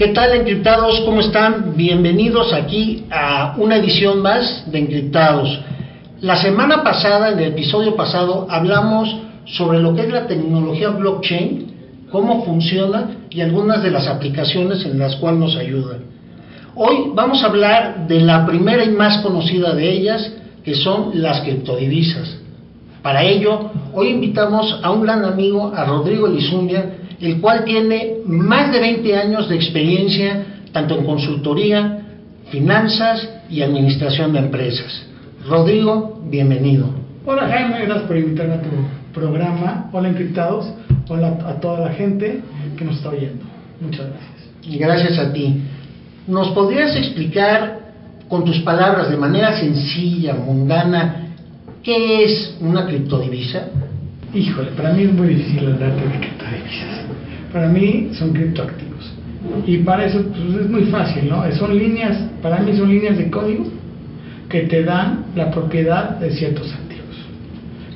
¿Qué tal encriptados? ¿Cómo están? Bienvenidos aquí a una edición más de Encriptados. La semana pasada, en el episodio pasado, hablamos sobre lo que es la tecnología blockchain, cómo funciona y algunas de las aplicaciones en las cuales nos ayudan. Hoy vamos a hablar de la primera y más conocida de ellas, que son las criptodivisas. Para ello, hoy invitamos a un gran amigo, a Rodrigo Elizumbia, el cual tiene más de 20 años de experiencia tanto en consultoría, finanzas y administración de empresas. Rodrigo, bienvenido. Hola Jaime, gracias por invitarme a tu programa. Hola encriptados, hola a toda la gente que nos está oyendo. Muchas gracias. Gracias a ti. ¿Nos podrías explicar con tus palabras de manera sencilla, mundana, qué es una criptodivisa? Híjole, para mí es muy difícil hablarte de criptodivisas. Para mí son criptoactivos. Y para eso pues, es muy fácil, ¿no? Son líneas, para mí son líneas de código que te dan la propiedad de ciertos activos.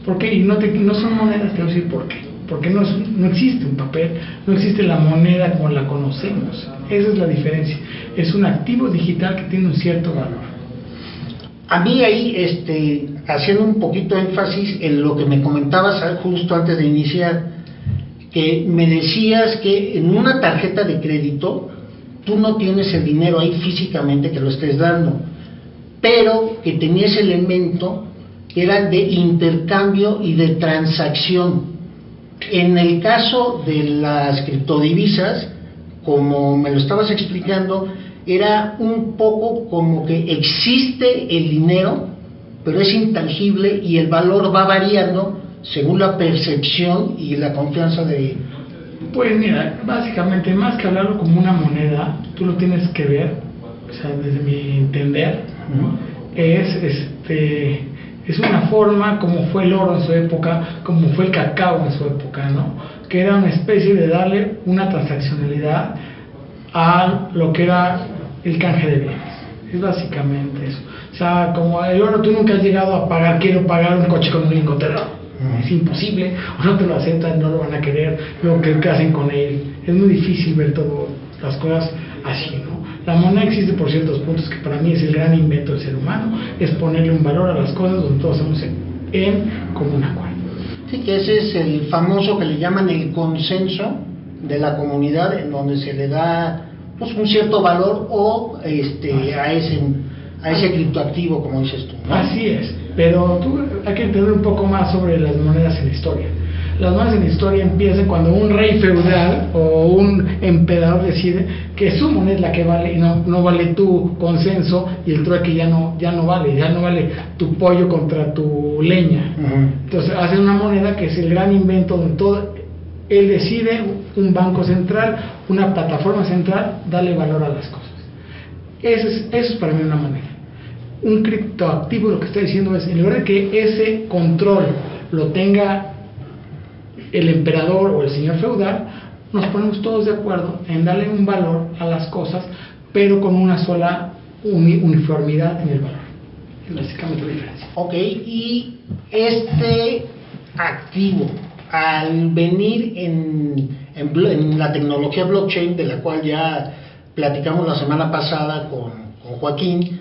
¿Por qué? Y no, te, son monedas, te voy a decir por qué. Porque no, no existe un papel, no existe la moneda como la conocemos. Esa es la diferencia. Es un activo digital que tiene un cierto valor. A mí ahí, este, haciendo un poquito énfasis en lo que me comentabas justo antes de iniciar, que me decías que en una tarjeta de crédito tú no tienes el dinero ahí físicamente que lo estés dando, pero que tenía ese elemento que era de intercambio y de transacción. En el caso de las criptodivisas, como me lo estabas explicando, era un poco como que existe el dinero, pero es intangible y el valor va variando según la percepción y la confianza de... Pues mira, básicamente más que hablarlo como una moneda, tú lo tienes que ver, o sea, desde mi entender, es este es una forma como fue el oro en su época, como fue el cacao en su época, ¿no? Que era una especie de darle una transaccionalidad a lo que era el canje de bienes. Es básicamente eso. O sea, como el oro tú nunca has llegado a pagar, quiero pagar un coche con un lingote Es imposible, o no te lo aceptan, no lo van a querer, lo que hacen con él. Es muy difícil ver todas las cosas así, ¿no? La moneda existe por ciertos puntos que para mí es el gran invento del ser humano, es ponerle un valor a las cosas donde todos estamos en, en común acuerdo. Sí, que ese es el famoso que le llaman el consenso de la comunidad, en donde se le da pues, un cierto valor o este, a ese a ese criptoactivo, como dices tú. Así es, pero tú, hay que entender un poco más sobre las monedas en la historia. Las monedas en la historia empiezan cuando un rey feudal o un emperador decide que su moneda es la que vale y no, no vale tu consenso y el trueque ya no, ya no vale, ya no vale tu pollo contra tu leña. Entonces hacen una moneda que es el gran invento de todo. Él decide, un banco central, una plataforma central, darle valor a las cosas. Eso es, para mí una moneda. Un criptoactivo lo que está diciendo es, en lugar de que ese control lo tenga el emperador o el señor feudal, nos ponemos todos de acuerdo en darle un valor a las cosas, pero con una sola uniformidad en el valor. Básicamente la diferencia. Ok, y este activo, al venir en, la tecnología blockchain, de la cual ya platicamos la semana pasada con, con Joaquín,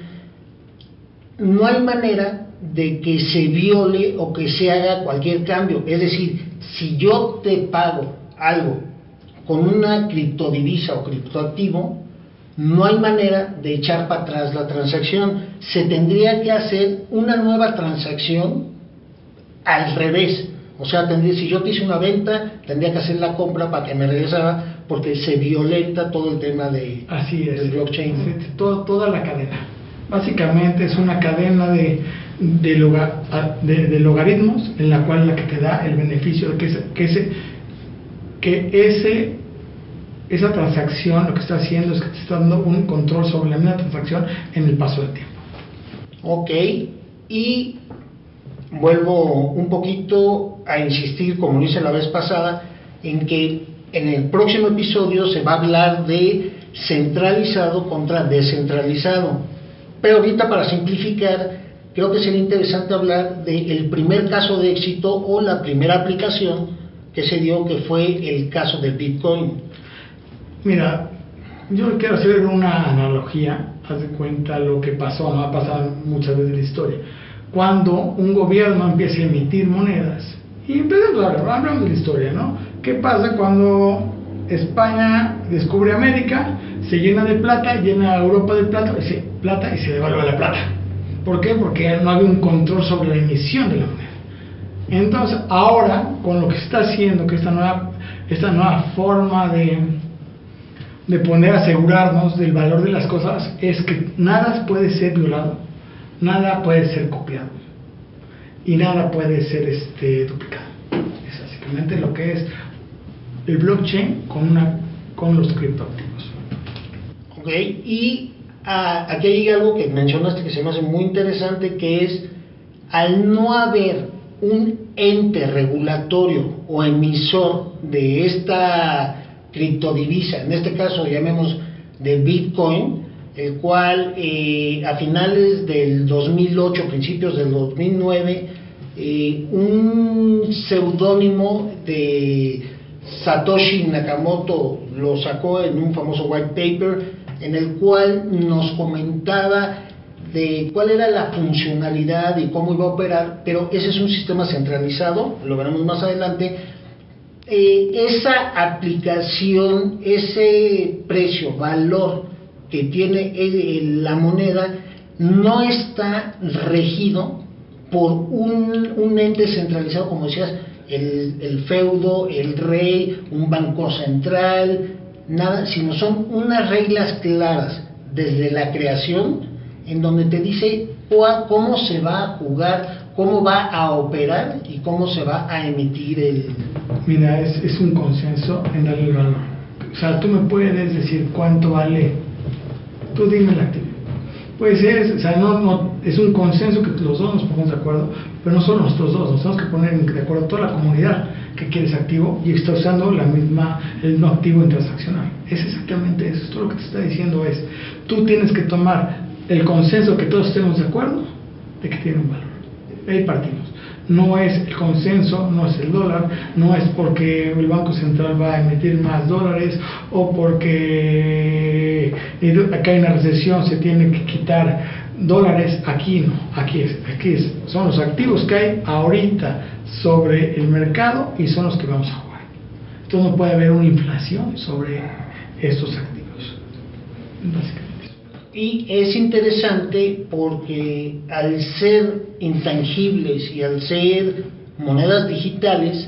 no hay manera de que se viole o que se haga cualquier cambio. Es decir, si yo te pago algo con una criptodivisa o criptoactivo, no hay manera de echar para atrás la transacción. Se tendría que hacer una nueva transacción al revés. O sea, tendría, si yo te hice una venta, tendría que hacer la compra para que me regresara porque se violenta todo el tema de, Así es. del blockchain. toda la cadena. Básicamente es una cadena de, de, logaritmos en la cual la que te da el beneficio de que ese, que ese, que ese esa transacción lo que está haciendo es que te está dando un control sobre la misma transacción en el paso del tiempo. Ok, y vuelvo un poquito a insistir, como lo hice la vez pasada, en que en el próximo episodio se va a hablar de centralizado contra descentralizado. Pero ahorita para simplificar, creo que sería interesante hablar del primer caso de éxito o la primera aplicación que se dio, que fue el caso de Bitcoin. Mira, Yo quiero hacer una analogía, haz de cuenta lo que pasó, no ha pasado muchas veces en la historia. Cuando un gobierno empieza a emitir monedas, y empezamos a hablar, de la historia, ¿no? ¿Qué pasa cuando España descubre América, se llena de plata, llena a Europa de plata, y se, plata y se devalúa la plata? ¿Por qué? Porque no había un control sobre la emisión de la moneda. Entonces, ahora, con lo que se está haciendo, que esta nueva, esta nueva forma de, de poner asegurarnos del valor de las cosas, es que nada puede ser violado, nada puede ser copiado y nada puede ser este, duplicado. Es básicamente lo que es el blockchain con, una, con los criptoactivos. Ok, y ah, aquí hay algo que mencionaste que se me hace muy interesante, que es al no haber un ente regulatorio o emisor de esta criptodivisa, en este caso llamemos de Bitcoin, el cual eh, a finales del 2008, principios del 2009, eh, un seudónimo de Satoshi Nakamoto lo sacó en un famoso white paper en el cual nos comentaba de cuál era la funcionalidad y cómo iba a operar, pero ese es un sistema centralizado, lo veremos más adelante. Eh, esa aplicación, ese precio, valor que tiene la moneda, no está regido por un, un ente centralizado, como decías, el, el, feudo, el rey, un banco central, nada, sino son unas reglas claras desde la creación en donde te dice cómo se va a jugar, cómo va a operar y cómo se va a emitir el... Mira, es, es un consenso en darle el valor. O sea, tú me puedes decir cuánto vale. Tú dime la actividad. Pues es, o sea, no, no, es un consenso que los dos nos ponemos de acuerdo, pero no solo nosotros dos, nos tenemos que poner de acuerdo toda la comunidad que quiere ese activo y está usando la misma, el mismo activo transaccional. Es exactamente eso, todo lo que te está diciendo es, tú tienes que tomar el consenso que todos estemos de acuerdo de que tiene un valor. Ahí partimos. No es el consenso, no es el dólar, no es porque el Banco Central va a emitir más dólares o porque acá hay una recesión, se tiene que quitar dólares. Aquí no, aquí es, aquí es. Son los activos que hay ahorita sobre el mercado y son los que vamos a jugar. Entonces no puede haber una inflación sobre estos activos. Básicamente. Y es interesante porque al ser intangibles y al ser monedas digitales,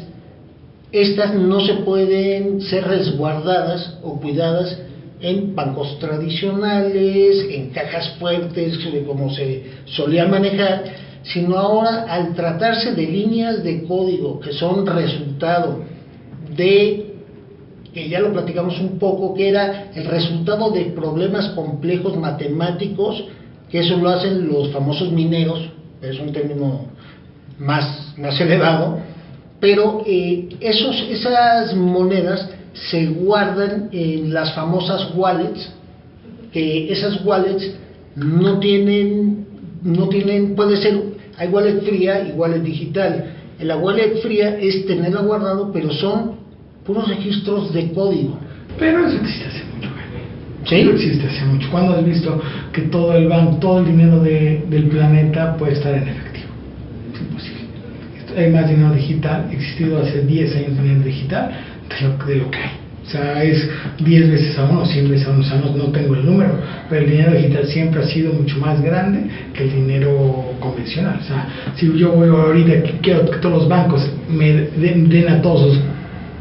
estas no se pueden ser resguardadas o cuidadas en bancos tradicionales, en cajas fuertes, como se solía manejar, sino ahora al tratarse de líneas de código que son resultado de que ya lo platicamos un poco, que era el resultado de problemas complejos matemáticos, que eso lo hacen los famosos mineros, es un término más, más elevado, pero eh, esos, esas monedas se guardan en las famosas wallets, que esas wallets no tienen, no tienen, puede ser, hay wallet fría y wallet digital. La wallet fría es tenerla guardado, pero son puros registros de código. Pero eso existe hace mucho, ¿Sí? Eso existe hace mucho. ¿Cuándo has visto que todo el banco, todo el dinero de, del planeta puede estar en efectivo? Es imposible. Hay más dinero digital, existido hace 10 años dinero digital de lo, que hay. O sea, es 10 veces a uno, 100 veces a uno, o sea, no, tengo el número, pero el dinero digital siempre ha sido mucho más grande que el dinero convencional. O sea, si yo voy ahorita, quiero que todos los bancos me den, a todos sus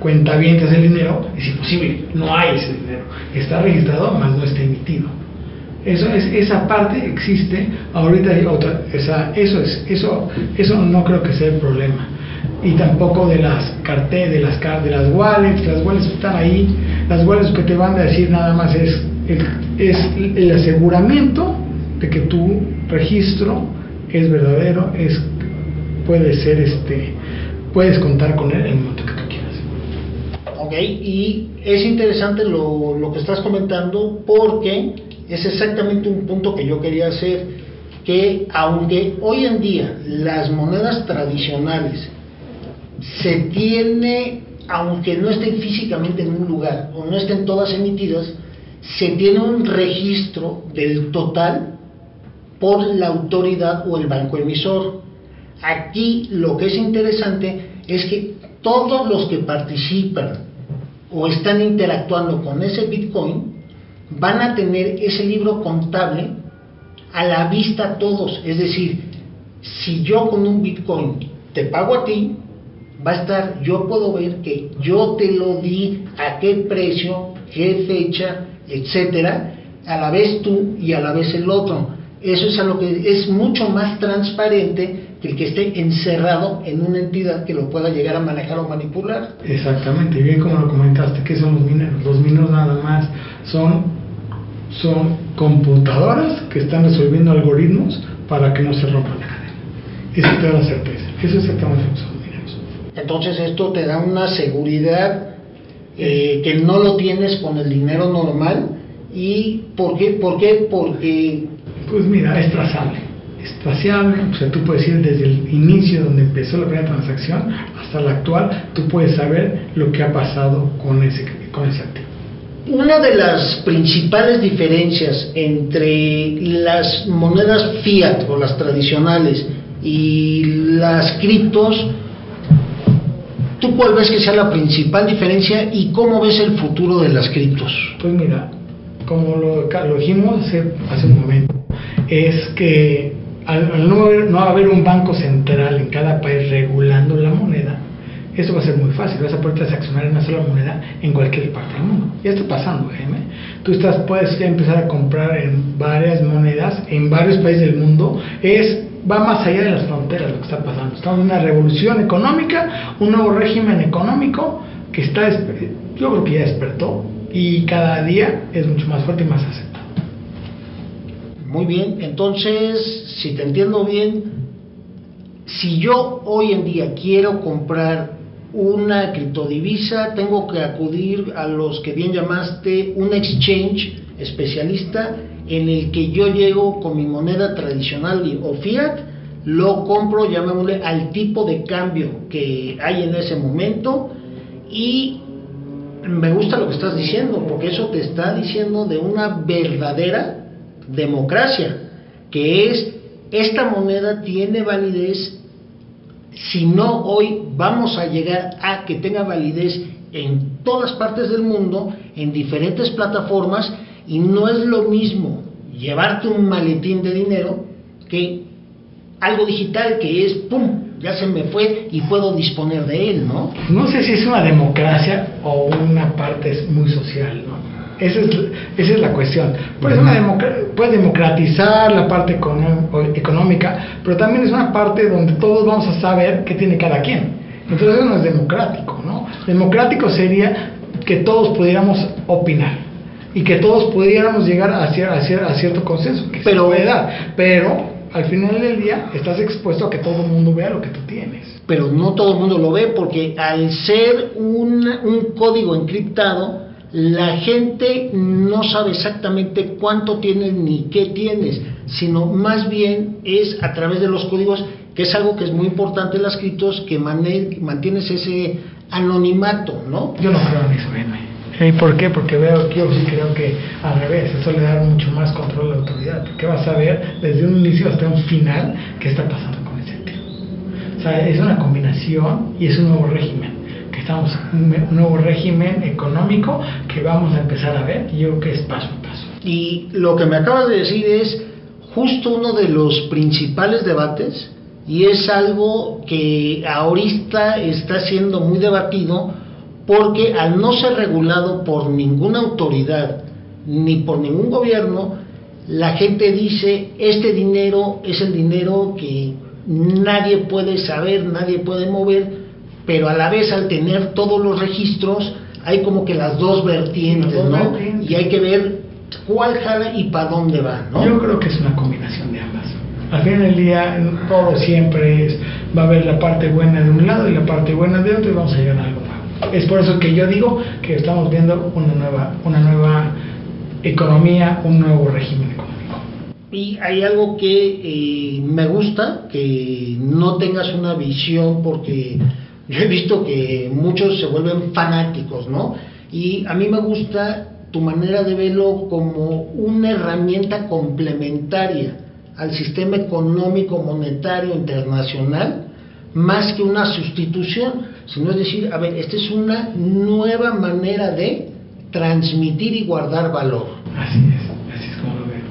cuentavientes el dinero, es imposible, no hay ese dinero. Está registrado, más no está emitido. Eso es, esa parte existe, ahorita hay otra, esa, eso es, eso, eso no creo que sea el problema. Y tampoco de las carteras, de las de las wallets, las wallets están ahí, las wallets que te van a decir nada más es es el aseguramiento de que tu registro es verdadero, es puede ser este, puedes contar con él en el momento que tú quieras. Y es interesante lo, lo que estás comentando porque es exactamente un punto que yo quería hacer, que aunque hoy en día las monedas tradicionales se tiene, aunque no estén físicamente en un lugar o no estén todas emitidas, se tiene un registro del total por la autoridad o el banco emisor. Aquí lo que es interesante es que todos los que participan o están interactuando con ese Bitcoin van a tener ese libro contable a la vista todos. Es decir, si yo con un Bitcoin te pago a ti, va a estar, yo puedo ver que yo te lo di, a qué precio, qué fecha, etcétera, a la vez tú y a la vez el otro. Eso es a lo que es mucho más transparente que el que esté encerrado en una entidad que lo pueda llegar a manejar o manipular. Exactamente, bien como lo comentaste, ¿qué son los mineros? Los mineros nada más son, son computadoras que están resolviendo algoritmos para que no se rompa la cadena. Eso te da la certeza. Eso es exactamente lo que son. Entonces esto te da una seguridad eh, que no lo tienes con el dinero normal. ¿Y por qué? ¿Por qué? Porque... Pues mira, es trazable. Es traceable, o sea, tú puedes ir desde el inicio donde empezó la primera transacción hasta la actual, tú puedes saber lo que ha pasado con ese, con ese activo. Una de las principales diferencias entre las monedas fiat o las tradicionales y las criptos ¿Tú cuál ves que sea la principal diferencia y cómo ves el futuro de las criptos? Pues mira, como lo, lo dijimos hace, un momento, es que al, no, haber, no, haber, un banco central en cada país regulando la moneda, eso va a ser muy fácil. Vas a poder transaccionar en una sola moneda en cualquier parte del mundo. Ya está pasando, Jaime. Tú estás, puedes empezar a comprar en varias monedas en varios países del mundo. Es va más allá de las fronteras lo que está pasando. Estamos en una revolución económica, un nuevo régimen económico que está, yo creo que ya despertó y cada día es mucho más fuerte y más aceptado. Muy bien, entonces, si te entiendo bien, si yo hoy en día quiero comprar una criptodivisa, tengo que acudir a los que bien llamaste un exchange especialista en el que yo llego con mi moneda tradicional o fiat, lo compro, llamémosle, al tipo de cambio que hay en ese momento. Y me gusta lo que estás diciendo, porque eso te está diciendo de una verdadera democracia, que es, esta moneda tiene validez, si no hoy vamos a llegar a que tenga validez en todas partes del mundo, en diferentes plataformas, y no es lo mismo llevarte un maletín de dinero que algo digital que es, ¡pum!, ya se me fue y puedo disponer de él, ¿no? No sé si es una democracia o una parte muy social, ¿no? Esa es, esa es la cuestión. Puedes, puedes democratizar la parte económica, pero también es una parte donde todos vamos a saber qué tiene cada quien. Entonces eso no es democrático, ¿no? Democrático sería que todos pudiéramos opinar y que todos pudiéramos llegar a, a, cierto consenso, que pero, se pero al final del día estás expuesto a que todo el mundo vea lo que tú tienes. Pero no todo el mundo lo ve porque al ser un, un código encriptado, la gente no sabe exactamente cuánto tienes ni qué tienes, sino más bien es a través de los códigos, que es algo que es muy importante en las criptos, que mantienes ese anonimato, ¿no? Yo no creo en eso, ¿Y por qué? Porque veo, yo sí creo que al revés, eso le da mucho más control a la autoridad, porque vas a ver desde un inicio hasta un final qué está pasando con ese tema. O sea, es una combinación y es un nuevo régimen, que estamos, un nuevo régimen económico que vamos a empezar a ver yo creo que es paso a paso. Y lo que me acabas de decir es justo uno de los principales debates y es algo que ahorita está siendo muy debatido porque al no ser regulado por ninguna autoridad ni por ningún gobierno, la gente dice, este dinero es el dinero que nadie puede saber, nadie puede mover, pero a la vez al tener todos los registros, hay como que las dos vertientes, ¿no? Y hay que ver cuál jala y para dónde va, ¿no? Yo creo que es una combinación de ambas. Al final del día, todo siempre es, va a haber la parte buena de un lado y la parte buena de otro y vamos a llegar a algo es por eso que yo digo que estamos viendo una nueva, una nueva economía, un nuevo régimen económico. Y hay algo que eh, me gusta, que no tengas una visión, porque yo he visto que muchos se vuelven fanáticos, ¿no? Y a mí me gusta tu manera de verlo como una herramienta complementaria al sistema económico monetario internacional más que una sustitución, sino es decir, a ver, esta es una nueva manera de transmitir y guardar valor. Así es, así es como lo veo.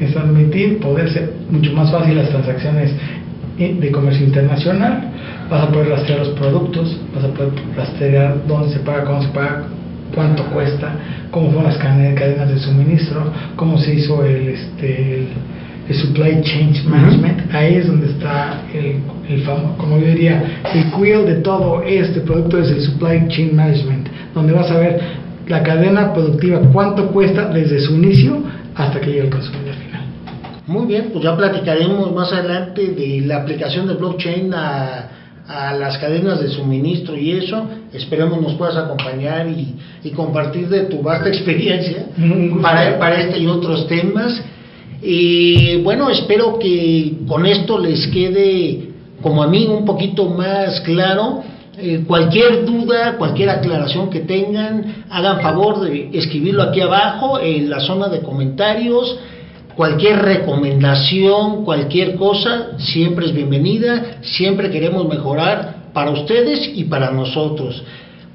Es transmitir, poder ser mucho más fácil las transacciones de comercio internacional, vas a poder rastrear los productos, vas a poder rastrear dónde se paga, cómo se paga, cuánto cuesta, cómo fueron las cadenas de suministro, cómo se hizo el, este, el el supply chain management, ahí es donde está el, el famoso, como yo diría, el quill de todo este producto es el supply chain management, donde vas a ver la cadena productiva, cuánto cuesta desde su inicio hasta que llega al consumidor final. Muy bien, pues ya platicaremos más adelante de la aplicación del blockchain a, a las cadenas de suministro y eso. Esperemos nos puedas acompañar y, y compartir de tu vasta experiencia para, para este y otros temas. Y bueno, espero que con esto les quede, como a mí, un poquito más claro. Eh, cualquier duda, cualquier aclaración que tengan, hagan favor de escribirlo aquí abajo en la zona de comentarios. Cualquier recomendación, cualquier cosa, siempre es bienvenida. Siempre queremos mejorar para ustedes y para nosotros.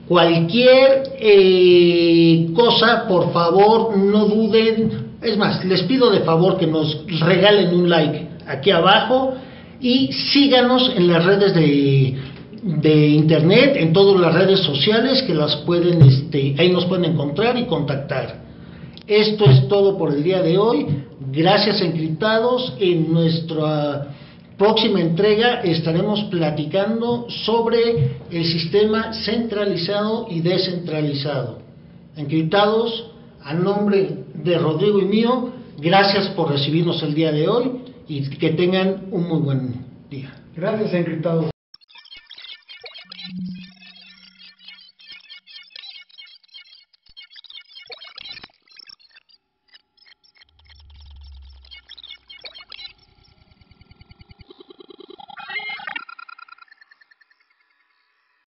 Cualquier eh, cosa, por favor, no duden es más, les pido de favor que nos regalen un like aquí abajo y síganos en las redes de, de internet, en todas las redes sociales que las pueden, este, ahí nos pueden encontrar y contactar. Esto es todo por el día de hoy. Gracias encriptados. En nuestra próxima entrega estaremos platicando sobre el sistema centralizado y descentralizado. Encriptados, a nombre de Rodrigo y mío, gracias por recibirnos el día de hoy y que tengan un muy buen día. Gracias, encriptados.